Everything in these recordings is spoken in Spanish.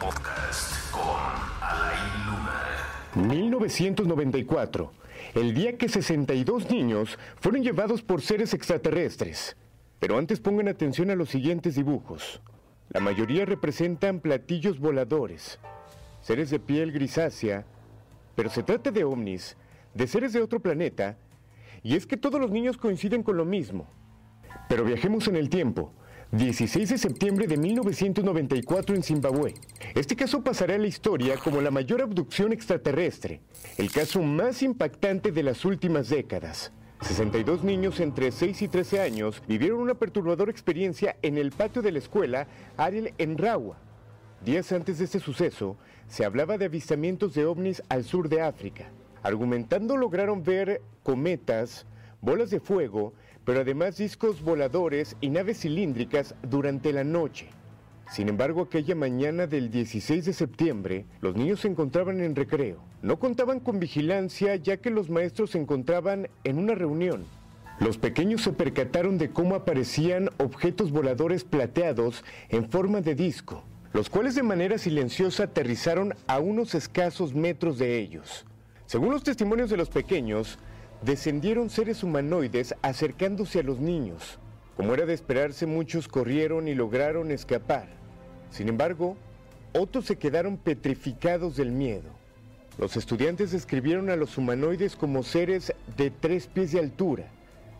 Podcast con Alain Luna. 1994 el día que 62 niños fueron llevados por seres extraterrestres. Pero antes pongan atención a los siguientes dibujos. La mayoría representan platillos voladores, seres de piel grisácea, pero se trata de ovnis, de seres de otro planeta, y es que todos los niños coinciden con lo mismo. Pero viajemos en el tiempo 16 de septiembre de 1994 en Zimbabue. Este caso pasará a la historia como la mayor abducción extraterrestre, el caso más impactante de las últimas décadas. 62 niños entre 6 y 13 años vivieron una perturbadora experiencia en el patio de la escuela Ariel en Rawa. Días antes de este suceso, se hablaba de avistamientos de ovnis al sur de África. Argumentando lograron ver cometas, bolas de fuego pero además discos voladores y naves cilíndricas durante la noche. Sin embargo, aquella mañana del 16 de septiembre, los niños se encontraban en recreo. No contaban con vigilancia ya que los maestros se encontraban en una reunión. Los pequeños se percataron de cómo aparecían objetos voladores plateados en forma de disco, los cuales de manera silenciosa aterrizaron a unos escasos metros de ellos. Según los testimonios de los pequeños, descendieron seres humanoides acercándose a los niños. Como era de esperarse, muchos corrieron y lograron escapar. Sin embargo, otros se quedaron petrificados del miedo. Los estudiantes describieron a los humanoides como seres de tres pies de altura,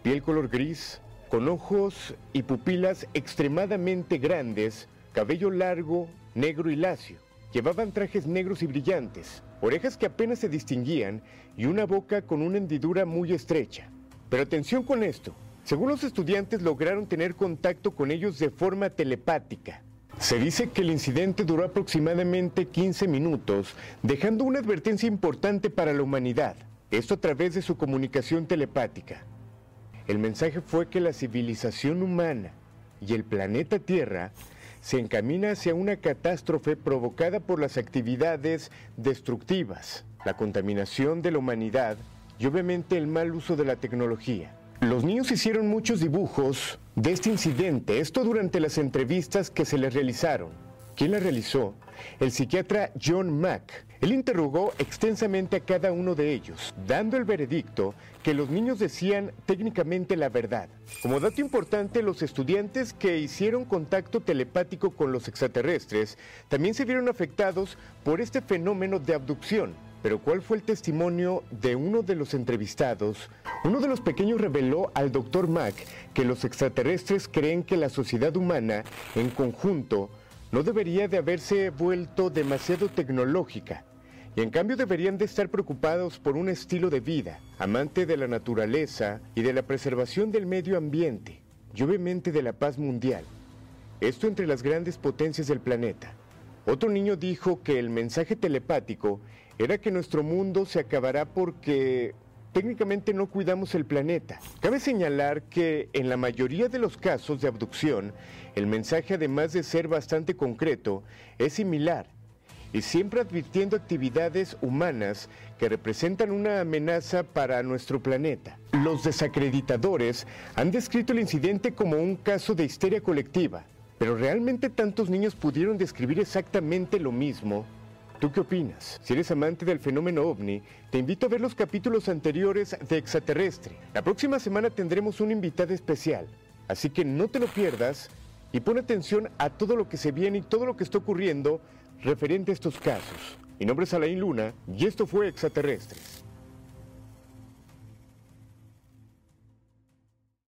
piel color gris, con ojos y pupilas extremadamente grandes, cabello largo, negro y lacio. Llevaban trajes negros y brillantes, orejas que apenas se distinguían y una boca con una hendidura muy estrecha. Pero atención con esto, según los estudiantes lograron tener contacto con ellos de forma telepática. Se dice que el incidente duró aproximadamente 15 minutos, dejando una advertencia importante para la humanidad, esto a través de su comunicación telepática. El mensaje fue que la civilización humana y el planeta Tierra se encamina hacia una catástrofe provocada por las actividades destructivas, la contaminación de la humanidad y obviamente el mal uso de la tecnología. Los niños hicieron muchos dibujos de este incidente, esto durante las entrevistas que se les realizaron. ¿Quién la realizó? El psiquiatra John Mack. Él interrogó extensamente a cada uno de ellos, dando el veredicto que los niños decían técnicamente la verdad. Como dato importante, los estudiantes que hicieron contacto telepático con los extraterrestres también se vieron afectados por este fenómeno de abducción. Pero ¿cuál fue el testimonio de uno de los entrevistados? Uno de los pequeños reveló al doctor Mack que los extraterrestres creen que la sociedad humana, en conjunto, no debería de haberse vuelto demasiado tecnológica y en cambio deberían de estar preocupados por un estilo de vida, amante de la naturaleza y de la preservación del medio ambiente y obviamente de la paz mundial. Esto entre las grandes potencias del planeta. Otro niño dijo que el mensaje telepático era que nuestro mundo se acabará porque técnicamente no cuidamos el planeta. Cabe señalar que en la mayoría de los casos de abducción, el mensaje además de ser bastante concreto, es similar y siempre advirtiendo actividades humanas que representan una amenaza para nuestro planeta. Los desacreditadores han descrito el incidente como un caso de histeria colectiva, pero ¿realmente tantos niños pudieron describir exactamente lo mismo? ¿Tú qué opinas? Si eres amante del fenómeno ovni, te invito a ver los capítulos anteriores de Extraterrestre. La próxima semana tendremos un invitado especial, así que no te lo pierdas y pon atención a todo lo que se viene y todo lo que está ocurriendo referente a estos casos. Mi nombre es Alain Luna y esto fue Extraterrestres.